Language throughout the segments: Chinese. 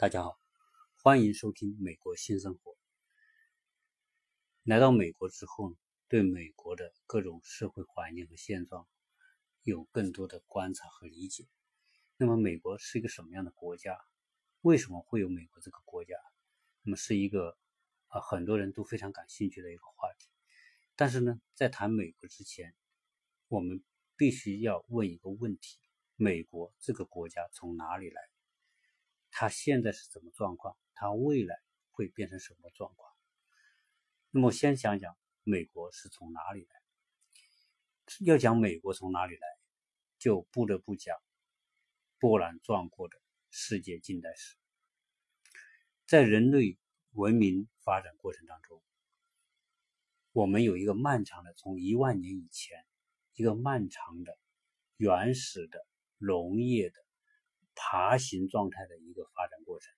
大家好，欢迎收听《美国新生活》。来到美国之后呢，对美国的各种社会环境和现状有更多的观察和理解。那么，美国是一个什么样的国家？为什么会有美国这个国家？那么，是一个啊很多人都非常感兴趣的一个话题。但是呢，在谈美国之前，我们必须要问一个问题：美国这个国家从哪里来？它现在是什么状况？它未来会变成什么状况？那么，先想想美国是从哪里来。要讲美国从哪里来，就不得不讲波澜壮阔的世界近代史。在人类文明发展过程当中，我们有一个漫长的，从一万年以前，一个漫长的、原始的、农业的。爬行状态的一个发展过程，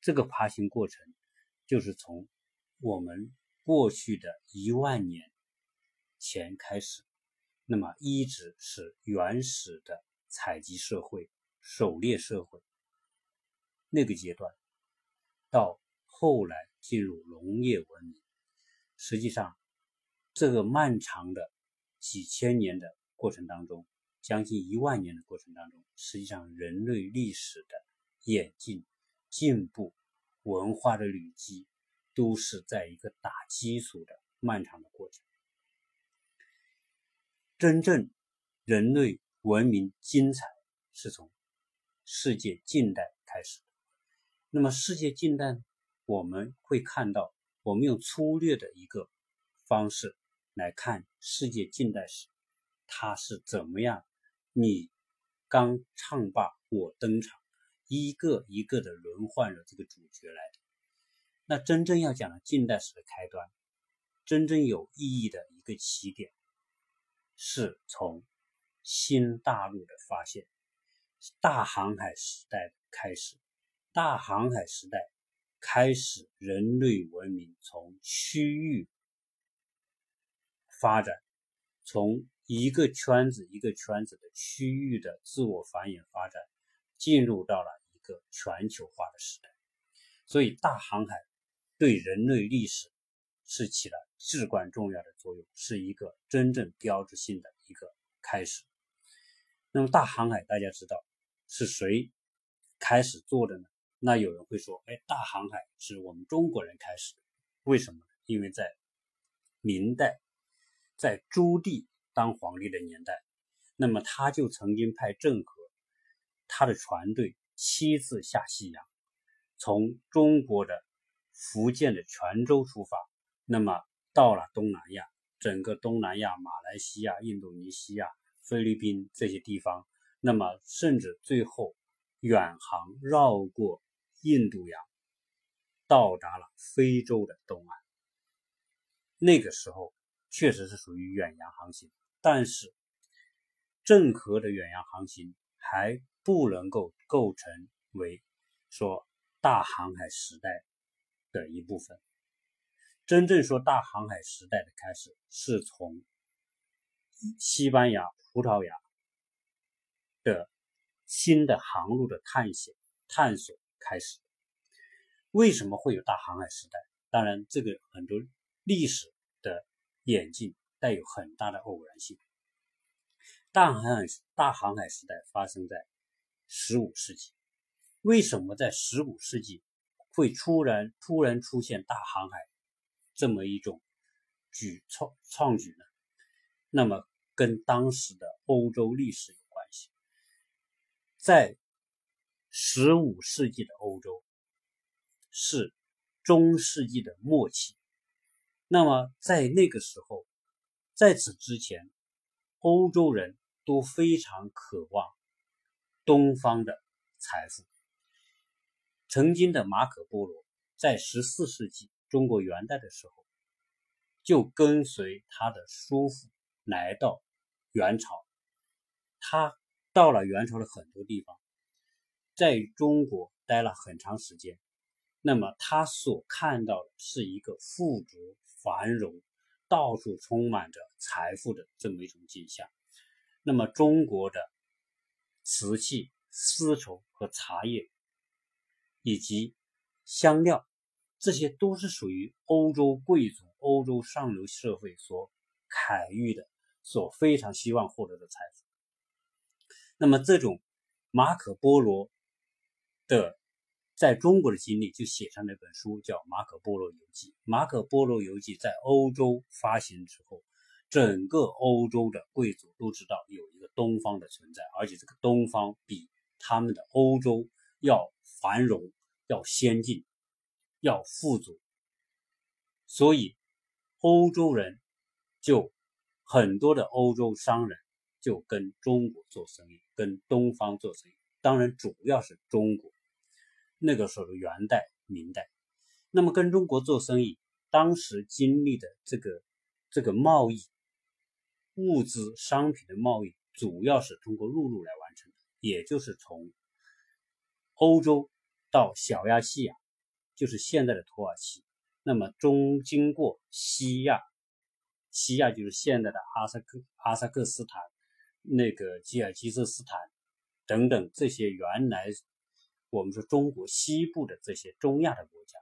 这个爬行过程就是从我们过去的一万年前开始，那么一直是原始的采集社会、狩猎社会那个阶段，到后来进入农业文明，实际上这个漫长的几千年的过程当中。将近一万年的过程当中，实际上人类历史的演进、进步、文化的累积，都是在一个打基础的漫长的过程。真正人类文明精彩是从世界近代开始。那么世界近代，我们会看到，我们用粗略的一个方式来看世界近代史，它是怎么样？你刚唱罢我登场，一个一个的轮换着这个主角来。那真正要讲的近代史的开端，真正有意义的一个起点，是从新大陆的发现，大航海时代开始。大航海时代开始，人类文明从区域发展，从。一个圈子一个圈子的区域的自我繁衍发展，进入到了一个全球化的时代，所以大航海对人类历史是起了至关重要的作用，是一个真正标志性的一个开始。那么大航海大家知道是谁开始做的呢？那有人会说，哎，大航海是我们中国人开始的，为什么？因为在明代，在朱棣。当皇帝的年代，那么他就曾经派郑和他的船队七次下西洋，从中国的福建的泉州出发，那么到了东南亚，整个东南亚、马来西亚、印度尼西亚、菲律宾这些地方，那么甚至最后远航绕过印度洋，到达了非洲的东岸。那个时候确实是属于远洋航行。但是，郑和的远洋航行还不能够构成为说大航海时代的一部分。真正说大航海时代的开始，是从西班牙、葡萄牙的新的航路的探险、探索开始。为什么会有大航海时代？当然，这个很多历史的演进。带有很大的偶然性。大航海大航海时代发生在十五世纪，为什么在十五世纪会突然突然出现大航海这么一种举创创举呢？那么跟当时的欧洲历史有关系。在十五世纪的欧洲是中世纪的末期，那么在那个时候。在此之前，欧洲人都非常渴望东方的财富。曾经的马可·波罗在十四世纪中国元代的时候，就跟随他的叔父来到元朝。他到了元朝的很多地方，在中国待了很长时间。那么他所看到的是一个富足繁荣。到处充满着财富的这么一种景象。那么，中国的瓷器、丝绸和茶叶以及香料，这些都是属于欧洲贵族、欧洲上流社会所凯遇的，所非常希望获得的财富。那么，这种马可波罗的在中国的经历，就写上那本书，叫《马可波罗游记》。《马可波罗游记》在欧洲发行之后，整个欧洲的贵族都知道有一个东方的存在，而且这个东方比他们的欧洲要繁荣、要先进、要富足，所以欧洲人就很多的欧洲商人就跟中国做生意，跟东方做生意。当然，主要是中国。那个时候的元代、明代，那么跟中国做生意，当时经历的这个这个贸易。物资、商品的贸易主要是通过陆路来完成的，也就是从欧洲到小亚细亚，就是现在的土耳其。那么中经过西亚，西亚就是现在的阿萨克、阿萨克斯坦、那个吉尔吉斯斯坦等等这些原来我们说中国西部的这些中亚的国家，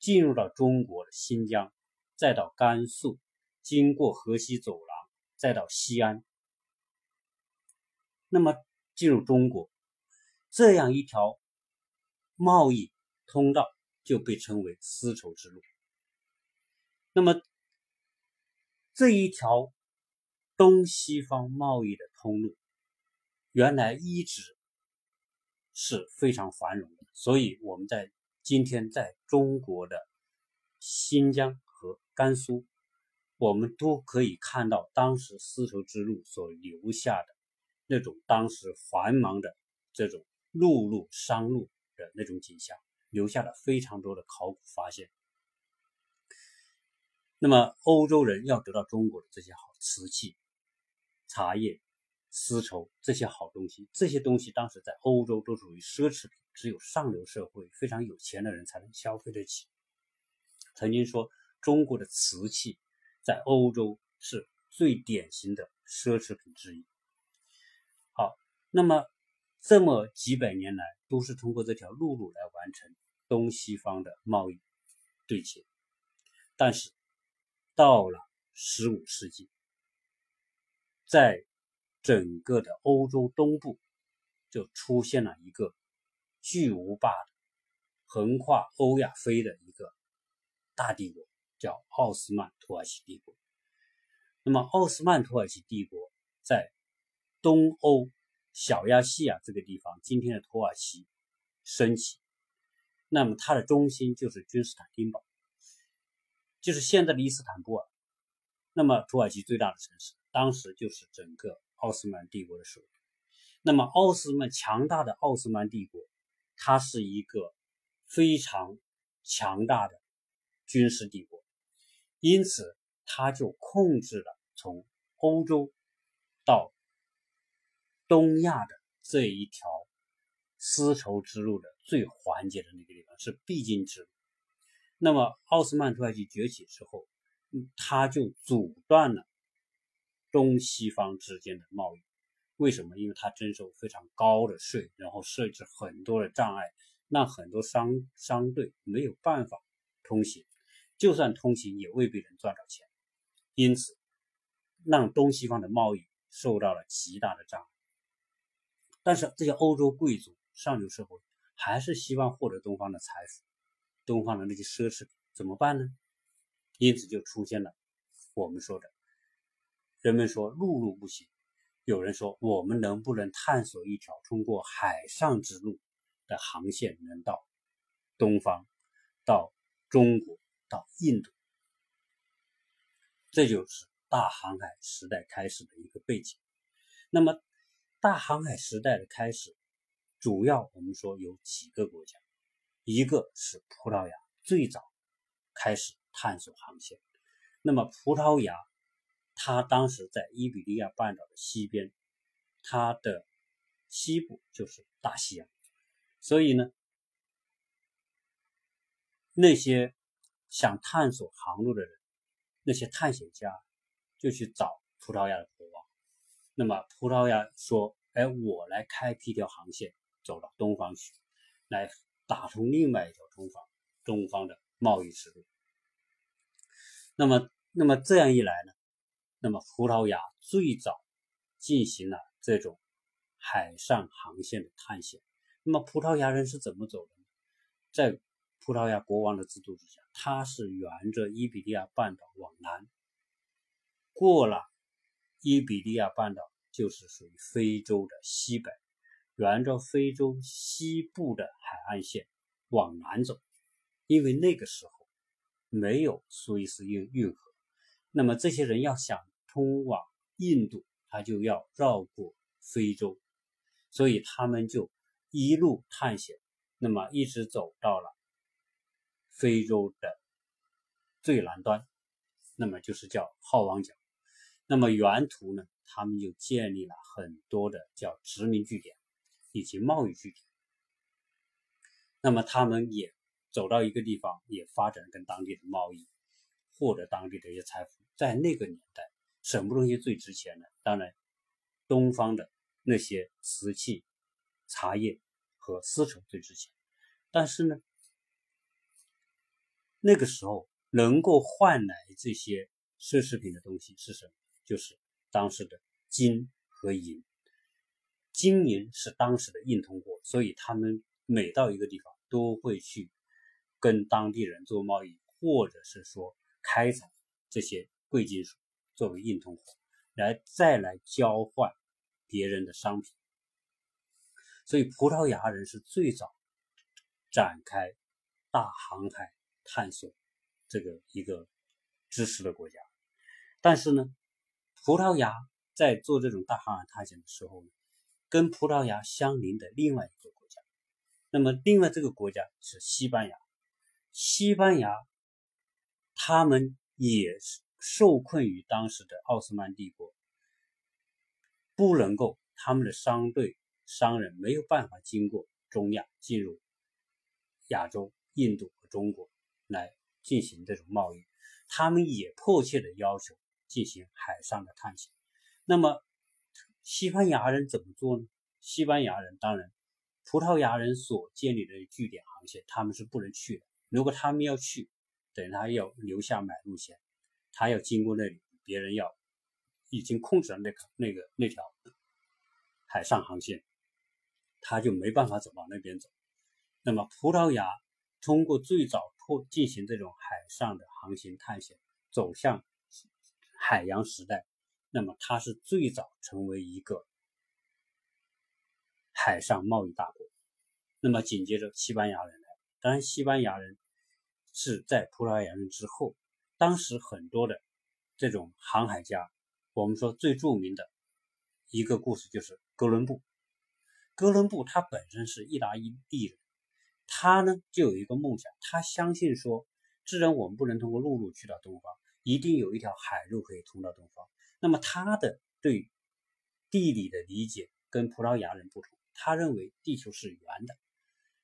进入到中国的新疆，再到甘肃，经过河西走廊。再到西安，那么进入中国这样一条贸易通道就被称为丝绸之路。那么这一条东西方贸易的通路，原来一直是非常繁荣的，所以我们在今天在中国的新疆和甘肃。我们都可以看到当时丝绸之路所留下的那种当时繁忙的这种陆路商路的那种景象，留下了非常多的考古发现。那么欧洲人要得到中国的这些好瓷器、茶叶、丝绸这些好东西，这些东西当时在欧洲都属于奢侈品，只有上流社会非常有钱的人才能消费得起。曾经说中国的瓷器。在欧洲是最典型的奢侈品之一。好，那么这么几百年来都是通过这条陆路来完成东西方的贸易对接，但是到了十五世纪，在整个的欧洲东部就出现了一个巨无霸的横跨欧亚非的一个大帝国。叫奥斯曼土耳其帝国。那么，奥斯曼土耳其帝国在东欧小亚细亚这个地方，今天的土耳其升起。那么，它的中心就是君士坦丁堡，就是现在的伊斯坦布尔。那么，土耳其最大的城市，当时就是整个奥斯曼帝国的首都。那么，奥斯曼强大的奥斯曼帝国，它是一个非常强大的军事帝国。因此，他就控制了从欧洲到东亚的这一条丝绸之路的最环节的那个地方，是必经之路。那么，奥斯曼土耳其崛起之后，他就阻断了东西方之间的贸易。为什么？因为它征收非常高的税，然后设置很多的障碍，让很多商商队没有办法通行。就算通行，也未必能赚到钱，因此让东西方的贸易受到了极大的障碍。但是这些欧洲贵族、上流社会还是希望获得东方的财富、东方的那些奢侈品，怎么办呢？因此就出现了我们说的，人们说陆路不行，有人说我们能不能探索一条通过海上之路的航线，能到东方，到中国？到印度，这就是大航海时代开始的一个背景。那么，大航海时代的开始，主要我们说有几个国家，一个是葡萄牙，最早开始探索航线。那么，葡萄牙他当时在伊比利亚半岛的西边，它的西部就是大西洋，所以呢，那些。想探索航路的人，那些探险家就去找葡萄牙的国王。那么葡萄牙说：“哎，我来开辟一条航线，走到东方去，来打通另外一条中方中方的贸易之路。那么，那么这样一来呢，那么葡萄牙最早进行了这种海上航线的探险。那么葡萄牙人是怎么走的呢？在葡萄牙国王的制度之下，他是沿着伊比利亚半岛往南，过了伊比利亚半岛就是属于非洲的西北，沿着非洲西部的海岸线往南走，因为那个时候没有苏伊士运运河，那么这些人要想通往印度，他就要绕过非洲，所以他们就。一路探险，那么一直走到了非洲的最南端，那么就是叫好望角。那么沿途呢，他们就建立了很多的叫殖民据点以及贸易据点。那么他们也走到一个地方，也发展跟当地的贸易，获得当地的一些财富。在那个年代，什么东西最值钱呢？当然，东方的那些瓷器、茶叶。和丝绸最值钱，但是呢，那个时候能够换来这些奢侈品的东西是什么？就是当时的金和银。金银是当时的硬通货，所以他们每到一个地方都会去跟当地人做贸易，或者是说开采这些贵金属作为硬通货，来再来交换别人的商品。所以，葡萄牙人是最早展开大航海探索这个一个知识的国家。但是呢，葡萄牙在做这种大航海探险的时候呢，跟葡萄牙相邻的另外一个国家，那么另外这个国家是西班牙。西班牙他们也是受困于当时的奥斯曼帝国，不能够他们的商队。商人没有办法经过中亚进入亚洲、印度和中国来进行这种贸易，他们也迫切的要求进行海上的探险。那么，西班牙人怎么做呢？西班牙人当然，葡萄牙人所建立的据点航线，他们是不能去的。如果他们要去，等他要留下买路钱，他要经过那里，别人要已经控制了那个那个那条海上航线。他就没办法走往那边走。那么，葡萄牙通过最早破进行这种海上的航行探险，走向海洋时代。那么，它是最早成为一个海上贸易大国。那么，紧接着西班牙人来，当然，西班牙人是在葡萄牙人之后。当时很多的这种航海家，我们说最著名的一个故事就是哥伦布。哥伦布他本身是意大利人，他呢就有一个梦想，他相信说，既然我们不能通过陆路去到东方，一定有一条海路可以通到东方。那么他的对地理的理解跟葡萄牙人不同，他认为地球是圆的，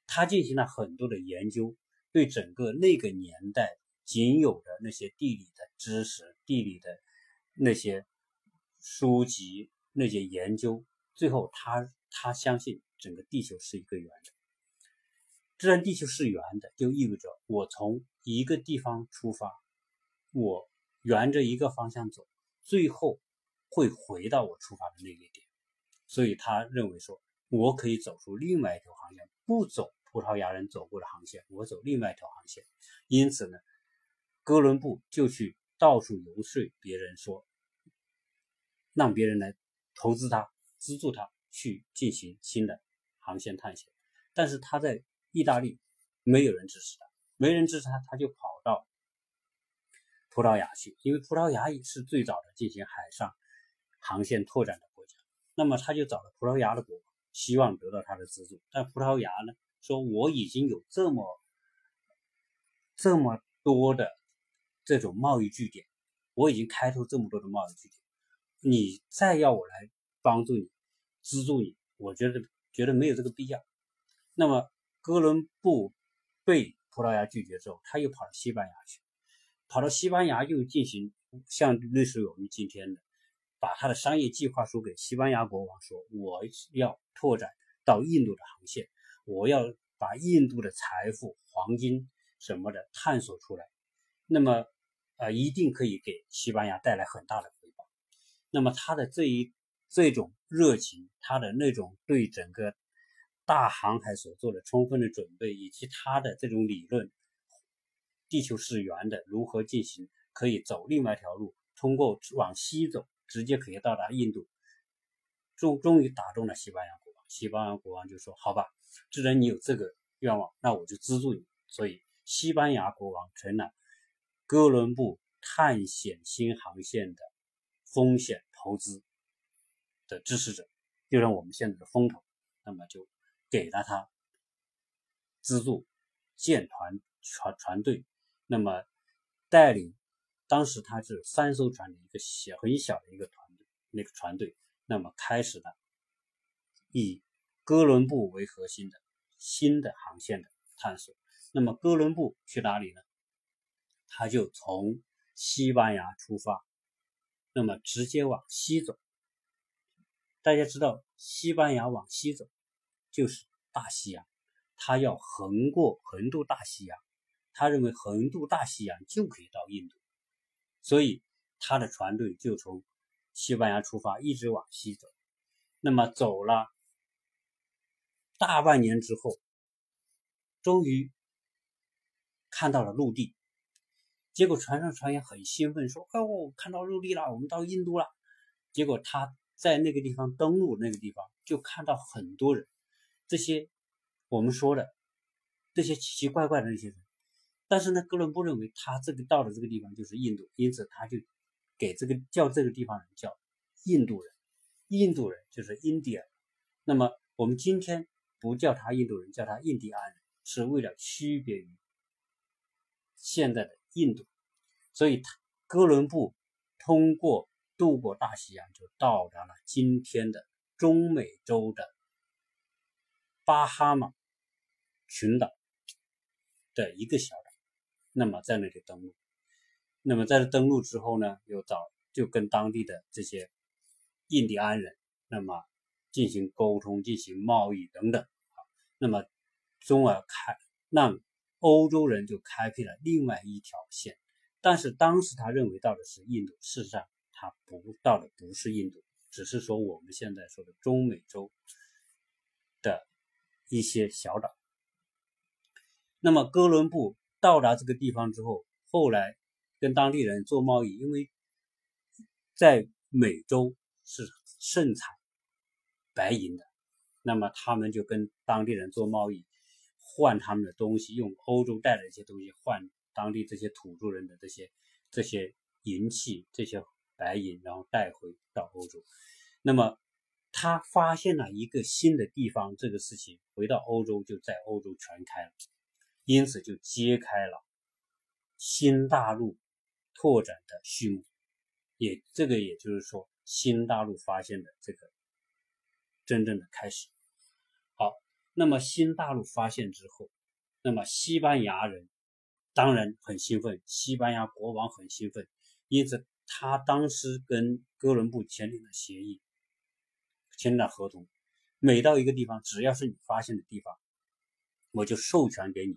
他进行了很多的研究，对整个那个年代仅有的那些地理的知识、地理的那些书籍、那些研究，最后他。他相信整个地球是一个圆的。既然地球是圆的，就意味着我从一个地方出发，我沿着一个方向走，最后会回到我出发的那个点。所以他认为说，我可以走出另外一条航线，不走葡萄牙人走过的航线，我走另外一条航线。因此呢，哥伦布就去到处游说别人说，让别人来投资他，资助他。去进行新的航线探险，但是他在意大利没有人支持他，没人支持他，他就跑到葡萄牙去，因为葡萄牙也是最早的进行海上航线拓展的国家。那么他就找了葡萄牙的国王，希望得到他的资助。但葡萄牙呢说：“我已经有这么这么多的这种贸易据点，我已经开拓这么多的贸易据点，你再要我来帮助你。”资助你，我觉得觉得没有这个必要。那么哥伦布被葡萄牙拒绝之后，他又跑到西班牙去，跑到西班牙又进行像类似于我们今天的，把他的商业计划书给西班牙国王说，我要拓展到印度的航线，我要把印度的财富、黄金什么的探索出来，那么呃一定可以给西班牙带来很大的回报。那么他的这一这种热情，他的那种对整个大航海所做的充分的准备，以及他的这种理论，地球是圆的，如何进行可以走另外一条路，通过往西走，直接可以到达印度，终终于打动了西班牙国王。西班牙国王就说：“好吧，既然你有这个愿望，那我就资助你。”所以，西班牙国王成了哥伦布探险新航线的风险投资的支持者，就像我们现在的风投，那么就给了他资助，建团船船队，那么带领当时他是三艘船的一个小很小的一个团队，那个船队，那么开始了以哥伦布为核心的新的航线的探索。那么哥伦布去哪里呢？他就从西班牙出发，那么直接往西走。大家知道，西班牙往西走就是大西洋，他要横过横渡大西洋，他认为横渡大西洋就可以到印度，所以他的船队就从西班牙出发，一直往西走。那么走了大半年之后，终于。看到了陆地，结果船上船员很兴奋，说：“哦，看到陆地了，我们到印度了。”结果他在那个地方登陆，那个地方就看到很多人，这些我们说的这些奇奇怪怪的那些人。但是呢，哥伦布认为他这个到的这个地方就是印度，因此他就给这个叫这个地方人叫印度人。印度人就是 India。那么我们今天不叫他印度人，叫他印第安人，是为了区别于。现在的印度，所以他哥伦布通过渡过大西洋，就到达了今天的中美洲的巴哈马群岛的一个小岛。那么在那里登陆，那么在这登陆之后呢，又找就跟当地的这些印第安人，那么进行沟通、进行贸易等等，那么从而开让。欧洲人就开辟了另外一条线，但是当时他认为到的是印度，事实上他不到的不是印度，只是说我们现在说的中美洲的一些小岛。那么哥伦布到达这个地方之后，后来跟当地人做贸易，因为在美洲是盛产白银的，那么他们就跟当地人做贸易。换他们的东西，用欧洲带来的一些东西换当地这些土著人的这些这些银器、这些白银，然后带回到欧洲。那么他发现了一个新的地方，这个事情回到欧洲就在欧洲传开了，因此就揭开了新大陆拓展的序幕。也这个也就是说，新大陆发现的这个真正的开始。那么新大陆发现之后，那么西班牙人当然很兴奋，西班牙国王很兴奋，因此他当时跟哥伦布签订了协议，签了合同，每到一个地方，只要是你发现的地方，我就授权给你，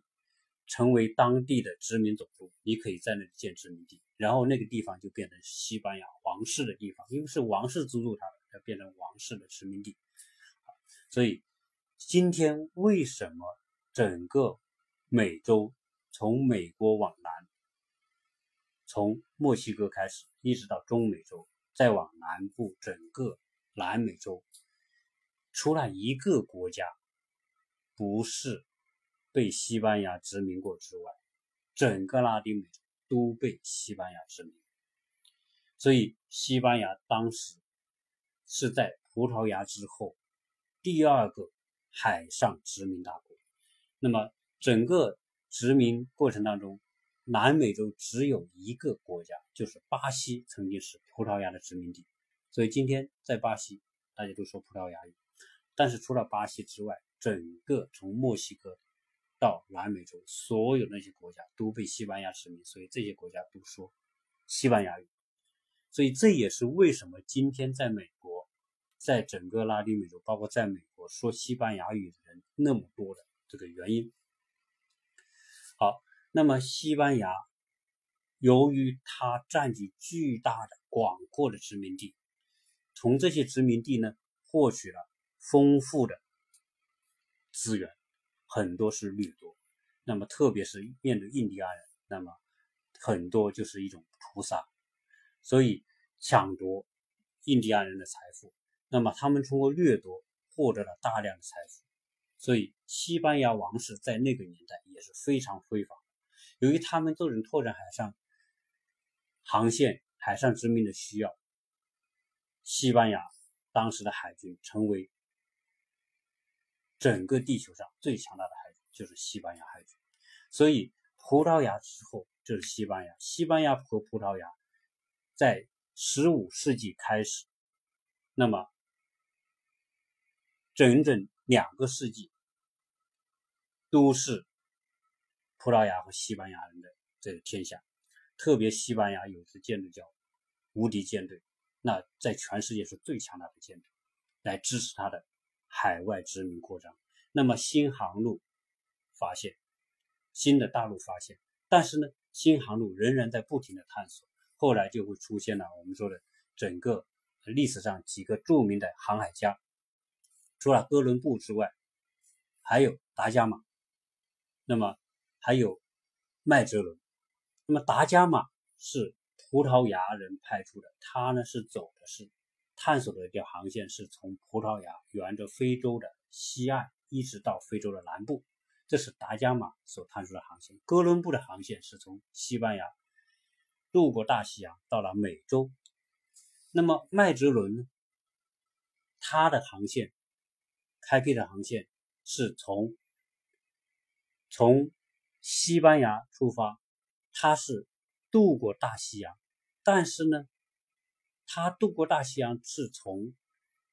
成为当地的殖民总督，你可以在那里建殖民地，然后那个地方就变成西班牙王室的地方，因为是王室资助他的，要变成王室的殖民地，所以。今天为什么整个美洲从美国往南，从墨西哥开始，一直到中美洲，再往南部整个南美洲，除了一个国家不是被西班牙殖民过之外，整个拉丁美洲都被西班牙殖民。所以，西班牙当时是在葡萄牙之后第二个。海上殖民大国，那么整个殖民过程当中，南美洲只有一个国家，就是巴西，曾经是葡萄牙的殖民地。所以今天在巴西，大家都说葡萄牙语。但是除了巴西之外，整个从墨西哥到南美洲，所有那些国家都被西班牙殖民，所以这些国家都说西班牙语。所以这也是为什么今天在美，在整个拉丁美洲，包括在美国。说西班牙语的人那么多的这个原因。好，那么西班牙由于它占据巨大的、广阔的殖民地，从这些殖民地呢获取了丰富的资源，很多是掠夺。那么特别是面对印第安人，那么很多就是一种屠杀，所以抢夺印第安人的财富。那么他们通过掠夺获得了大量的财富，所以西班牙王室在那个年代也是非常辉煌。由于他们这种拓展海上航线、海上殖民的需要，西班牙当时的海军成为整个地球上最强大的海军，就是西班牙海军。所以葡萄牙之后就是西班牙，西班牙和葡萄牙在十五世纪开始，那么。整整两个世纪，都是葡萄牙和西班牙人的这个天下。特别西班牙有支舰队叫无敌舰队，那在全世界是最强大的舰队，来支持他的海外殖民扩张。那么新航路发现新的大陆发现，但是呢，新航路仍然在不停的探索。后来就会出现了我们说的整个历史上几个著名的航海家。除了哥伦布之外，还有达伽马，那么还有麦哲伦。那么达伽马是葡萄牙人派出的，他呢是走的是探索的一条航线，是从葡萄牙沿着非洲的西岸一直到非洲的南部，这是达伽马所探出的航线。哥伦布的航线是从西班牙渡过大西洋到了美洲。那么麦哲伦呢，他的航线。开辟的航线是从从西班牙出发，他是渡过大西洋，但是呢，他渡过大西洋是从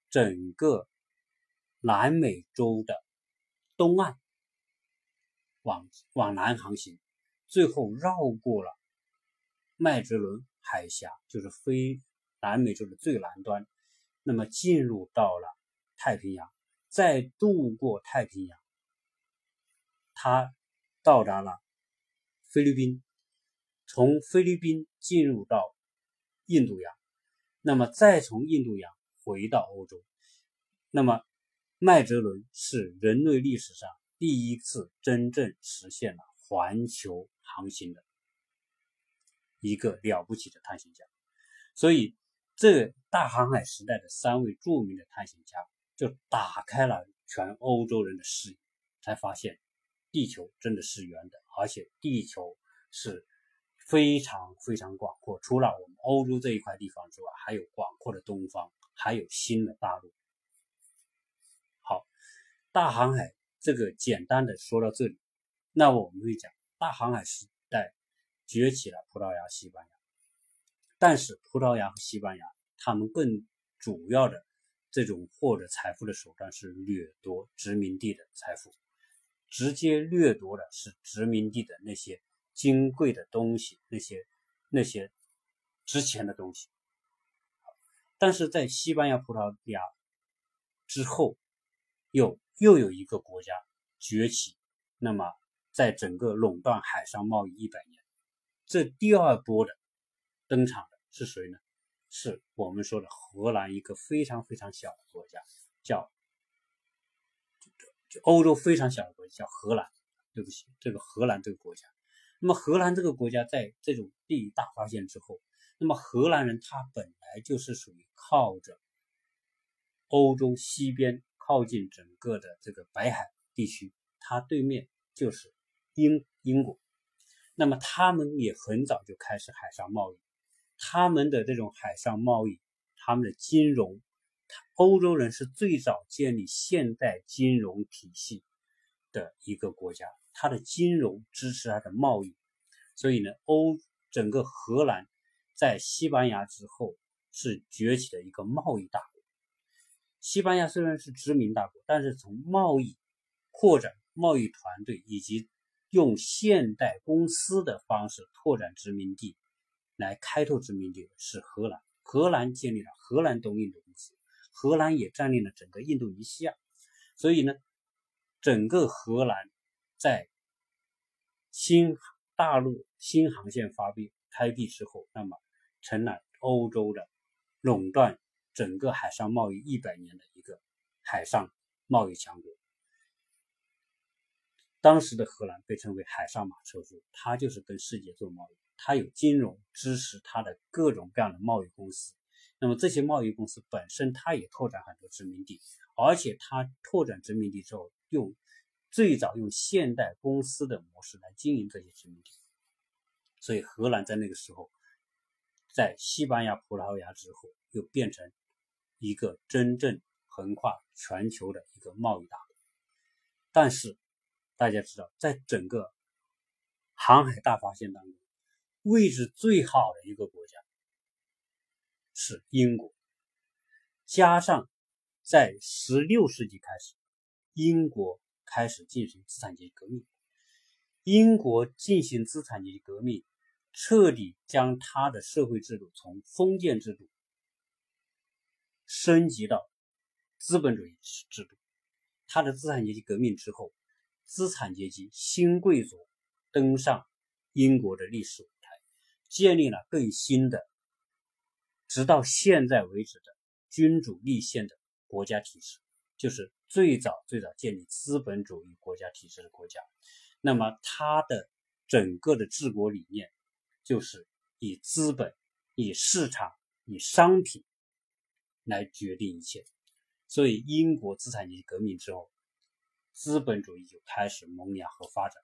整个南美洲的东岸往往南航行，最后绕过了麦哲伦海峡，就是非南美洲的最南端，那么进入到了太平洋。再渡过太平洋，他到达了菲律宾，从菲律宾进入到印度洋，那么再从印度洋回到欧洲。那么麦哲伦是人类历史上第一次真正实现了环球航行的一个了不起的探险家。所以，这大航海时代的三位著名的探险家。就打开了全欧洲人的视野，才发现地球真的是圆的，而且地球是非常非常广阔。除了我们欧洲这一块地方之外，还有广阔的东方，还有新的大陆。好，大航海这个简单的说到这里，那我们会讲大航海时代崛起了葡萄牙、西班牙，但是葡萄牙和西班牙他们更主要的。这种获得财富的手段是掠夺殖民地的财富，直接掠夺的是殖民地的那些金贵的东西，那些那些值钱的东西。但是在西班牙、葡萄牙之后，又又有一个国家崛起，那么在整个垄断海上贸易一百年，这第二波的登场的是谁呢？是我们说的荷兰一个非常非常小的国家，叫就欧洲非常小的国家叫荷兰。对不起，这个荷兰这个国家。那么荷兰这个国家在这种地理大发现之后，那么荷兰人他本来就是属于靠着欧洲西边靠近整个的这个白海地区，它对面就是英英国。那么他们也很早就开始海上贸易。他们的这种海上贸易，他们的金融，欧洲人是最早建立现代金融体系的一个国家，它的金融支持它的贸易，所以呢，欧整个荷兰在西班牙之后是崛起的一个贸易大国。西班牙虽然是殖民大国，但是从贸易扩展、贸易团队以及用现代公司的方式拓展殖民地。来开拓殖民地的是荷兰，荷兰建立了荷兰东印度公司，荷兰也占领了整个印度尼西亚，所以呢，整个荷兰在新大陆新航线发闭开辟之后，那么成了欧洲的垄断整个海上贸易一百年的一个海上贸易强国。当时的荷兰被称为海上马车夫，它就是跟世界做贸易，它有金融支持它的各种各样的贸易公司。那么这些贸易公司本身，它也拓展很多殖民地，而且它拓展殖民地之后，用最早用现代公司的模式来经营这些殖民地。所以荷兰在那个时候，在西班牙、葡萄牙之后，又变成一个真正横跨全球的一个贸易大国。但是大家知道，在整个航海大发现当中，位置最好的一个国家。是英国，加上在十六世纪开始，英国开始进行资产阶级革命。英国进行资产阶级革命，彻底将它的社会制度从封建制度升级到资本主义制度。它的资产阶级革命之后，资产阶级新贵族登上英国的历史舞，建立了更新的。直到现在为止的君主立宪的国家体制，就是最早最早建立资本主义国家体制的国家。那么它的整个的治国理念，就是以资本、以市场、以商品来决定一切。所以英国资产阶级革命之后，资本主义就开始萌芽和发展。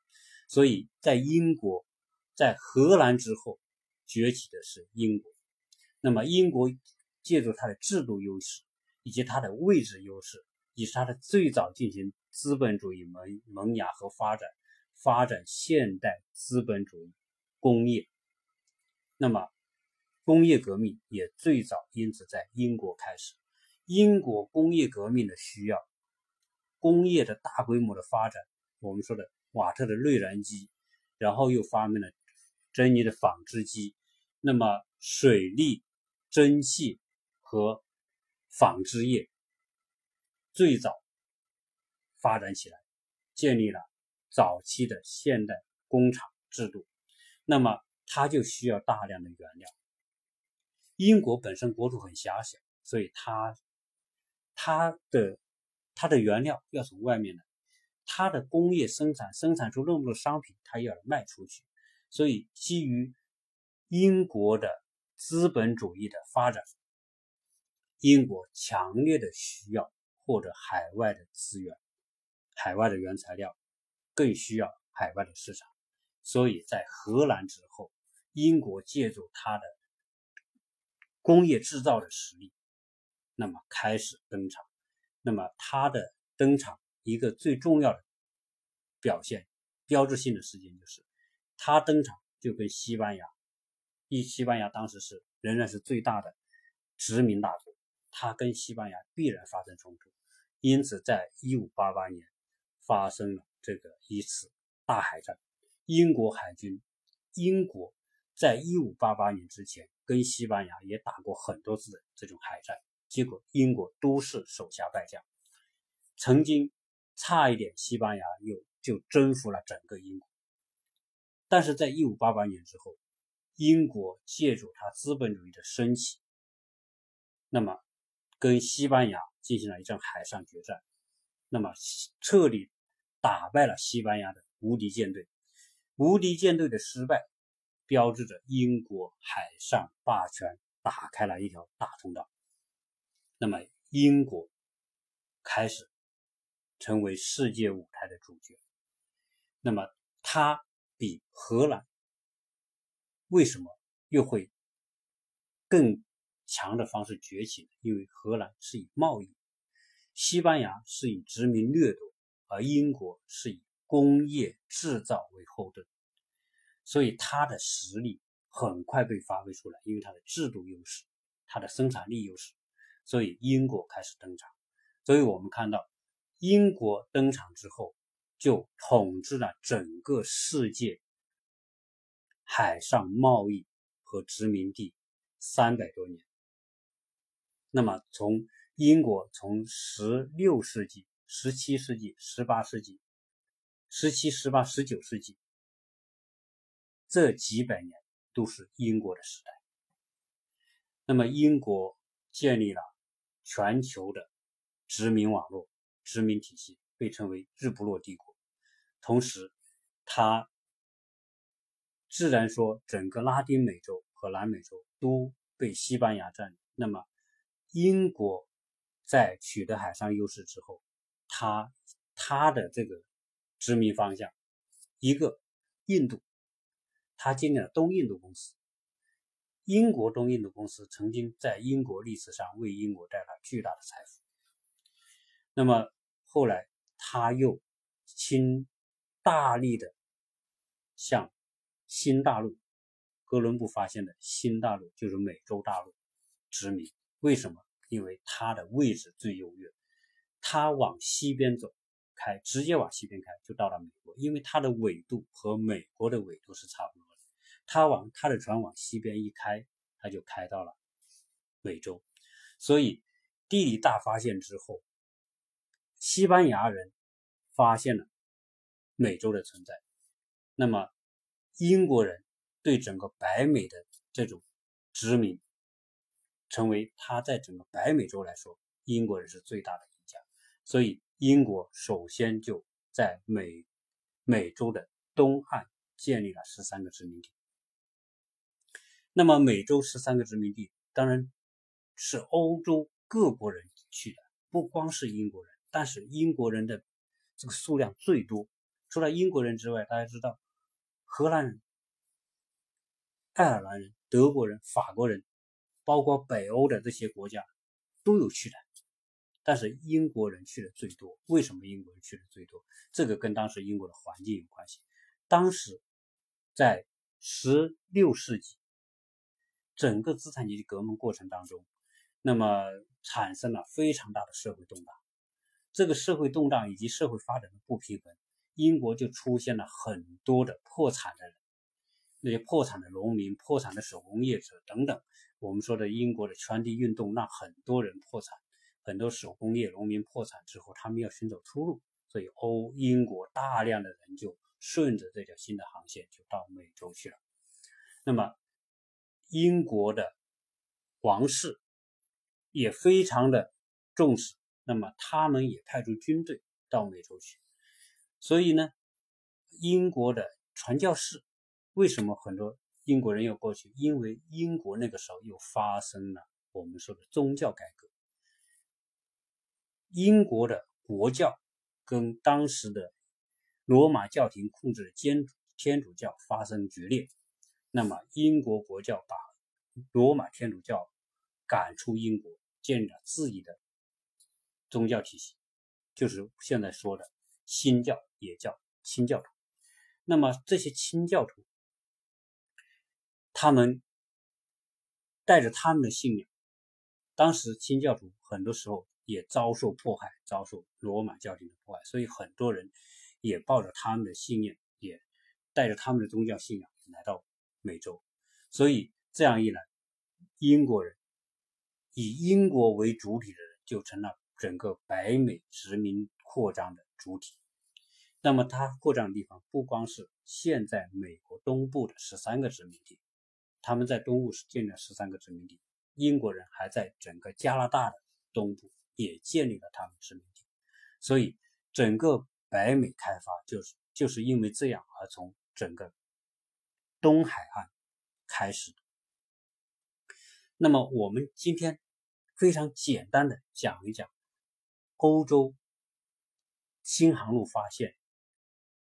所以在英国，在荷兰之后崛起的是英国。那么，英国借助它的制度优势，以及它的位置优势，以及它的最早进行资本主义萌萌芽和发展，发展现代资本主义工业。那么，工业革命也最早因此在英国开始。英国工业革命的需要，工业的大规模的发展，我们说的瓦特的内燃机，然后又发明了珍妮的纺织机，那么水利。蒸汽和纺织业最早发展起来，建立了早期的现代工厂制度。那么，它就需要大量的原料。英国本身国土很狭小，所以它它的它的原料要从外面来，它的工业生产生产出那么多商品，它要卖出去。所以，基于英国的。资本主义的发展，英国强烈的需要获得海外的资源、海外的原材料，更需要海外的市场。所以在荷兰之后，英国借助它的工业制造的实力，那么开始登场。那么它的登场一个最重要的表现、标志性的事件就是，它登场就跟西班牙。一西班牙当时是仍然是最大的殖民大国，它跟西班牙必然发生冲突，因此在1588年发生了这个一次大海战。英国海军，英国在1588年之前跟西班牙也打过很多次的这种海战，结果英国都是手下败将，曾经差一点西班牙又就征服了整个英国，但是在1588年之后。英国借助它资本主义的升起，那么跟西班牙进行了一场海上决战，那么彻底打败了西班牙的无敌舰队。无敌舰队的失败，标志着英国海上霸权打开了一条大通道。那么英国开始成为世界舞台的主角。那么它比荷兰。为什么又会更强的方式崛起呢？因为荷兰是以贸易，西班牙是以殖民掠夺，而英国是以工业制造为后盾，所以它的实力很快被发挥出来。因为它的制度优势，它的生产力优势，所以英国开始登场。所以我们看到，英国登场之后，就统治了整个世界。海上贸易和殖民地三百多年。那么，从英国从十六世纪十七世纪、十八世纪、十七、十八、十九世纪这几百年都是英国的时代。那么，英国建立了全球的殖民网络、殖民体系，被称为日不落帝国。同时，它自然说整个拉丁美洲和南美洲都被西班牙占领。那么，英国在取得海上优势之后，他他的这个殖民方向，一个印度，他建立了东印度公司。英国东印度公司曾经在英国历史上为英国带来巨大的财富。那么后来他又倾大力的向新大陆，哥伦布发现的新大陆就是美洲大陆殖民。为什么？因为它的位置最优越。它往西边走开，直接往西边开就到了美国，因为它的纬度和美国的纬度是差不多的。它往它的船往西边一开，它就开到了美洲。所以地理大发现之后，西班牙人发现了美洲的存在。那么英国人对整个北美的这种殖民，成为他在整个北美洲来说，英国人是最大的赢家。所以，英国首先就在美美洲的东岸建立了十三个殖民地。那么，美洲十三个殖民地当然是欧洲各国人去的，不光是英国人。但是，英国人的这个数量最多。除了英国人之外，大家知道，荷兰人、爱尔兰人、德国人、法国人，包括北欧的这些国家都有去的。但是英国人去的最多，为什么英国人去的最多？这个跟当时英国的环境有关系。当时在十六世纪，整个资产阶级革命过程当中，那么产生了非常大的社会动荡。这个社会动荡以及社会发展的不平衡，英国就出现了很多的破产的人，那些破产的农民、破产的手工业者等等。我们说的英国的圈地运动，让很多人破产。很多手工业农民破产之后，他们要寻找出路，所以欧英国大量的人就顺着这条新的航线就到美洲去了。那么，英国的王室也非常的重视，那么他们也派出军队到美洲去。所以呢，英国的传教士为什么很多英国人要过去？因为英国那个时候又发生了我们说的宗教改革。英国的国教跟当时的罗马教廷控制的天主天主教发生决裂，那么英国国教把罗马天主教赶出英国，建立了自己的宗教体系，就是现在说的新教，也叫清教徒。那么这些清教徒，他们带着他们的信仰，当时清教徒很多时候。也遭受迫害，遭受罗马教廷的迫害，所以很多人也抱着他们的信念，也带着他们的宗教信仰来到美洲。所以这样一来，英国人以英国为主体的人就成了整个北美殖民扩张的主体。那么，它扩张的地方不光是现在美国东部的十三个殖民地，他们在东部是建立了十三个殖民地，英国人还在整个加拿大的东部。也建立了他们殖民地，所以整个北美开发就是就是因为这样而从整个东海岸开始。那么我们今天非常简单的讲一讲欧洲新航路发现，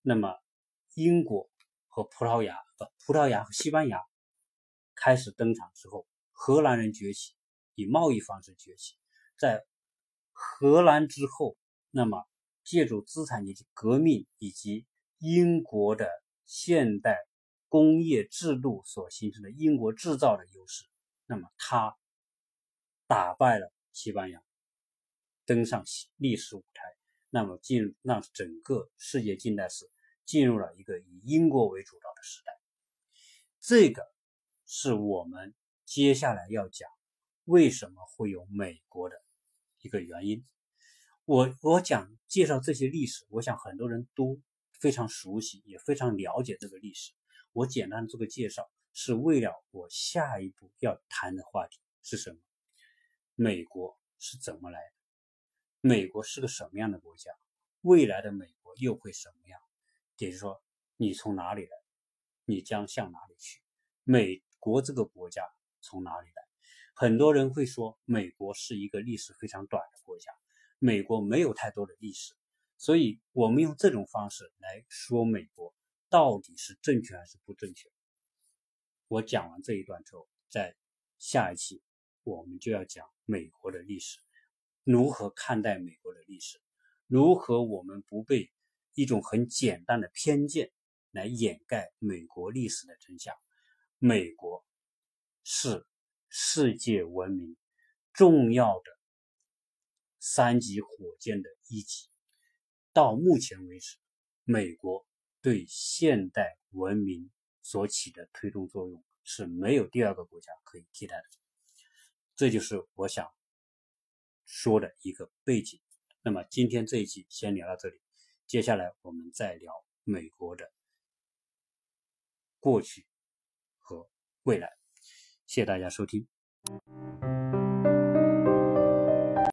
那么英国和葡萄牙不，葡萄牙和西班牙开始登场之后，荷兰人崛起，以贸易方式崛起，在。荷兰之后，那么借助资产阶级革命以及英国的现代工业制度所形成的英国制造的优势，那么他打败了西班牙，登上历史舞台，那么进让整个世界近代史进入了一个以英国为主导的时代。这个是我们接下来要讲为什么会有美国的。一个原因，我我讲介绍这些历史，我想很多人都非常熟悉，也非常了解这个历史。我简单做个介绍，是为了我下一步要谈的话题是什么？美国是怎么来的？美国是个什么样的国家？未来的美国又会什么样？也就是说，你从哪里来？你将向哪里去？美国这个国家从哪里来？很多人会说，美国是一个历史非常短的国家，美国没有太多的历史，所以我们用这种方式来说美国到底是正确还是不正确？我讲完这一段之后，在下一期我们就要讲美国的历史，如何看待美国的历史，如何我们不被一种很简单的偏见来掩盖美国历史的真相。美国是。世界文明重要的三级火箭的一级，到目前为止，美国对现代文明所起的推动作用是没有第二个国家可以替代的。这就是我想说的一个背景。那么今天这一期先聊到这里，接下来我们再聊美国的过去和未来。谢谢大家收听。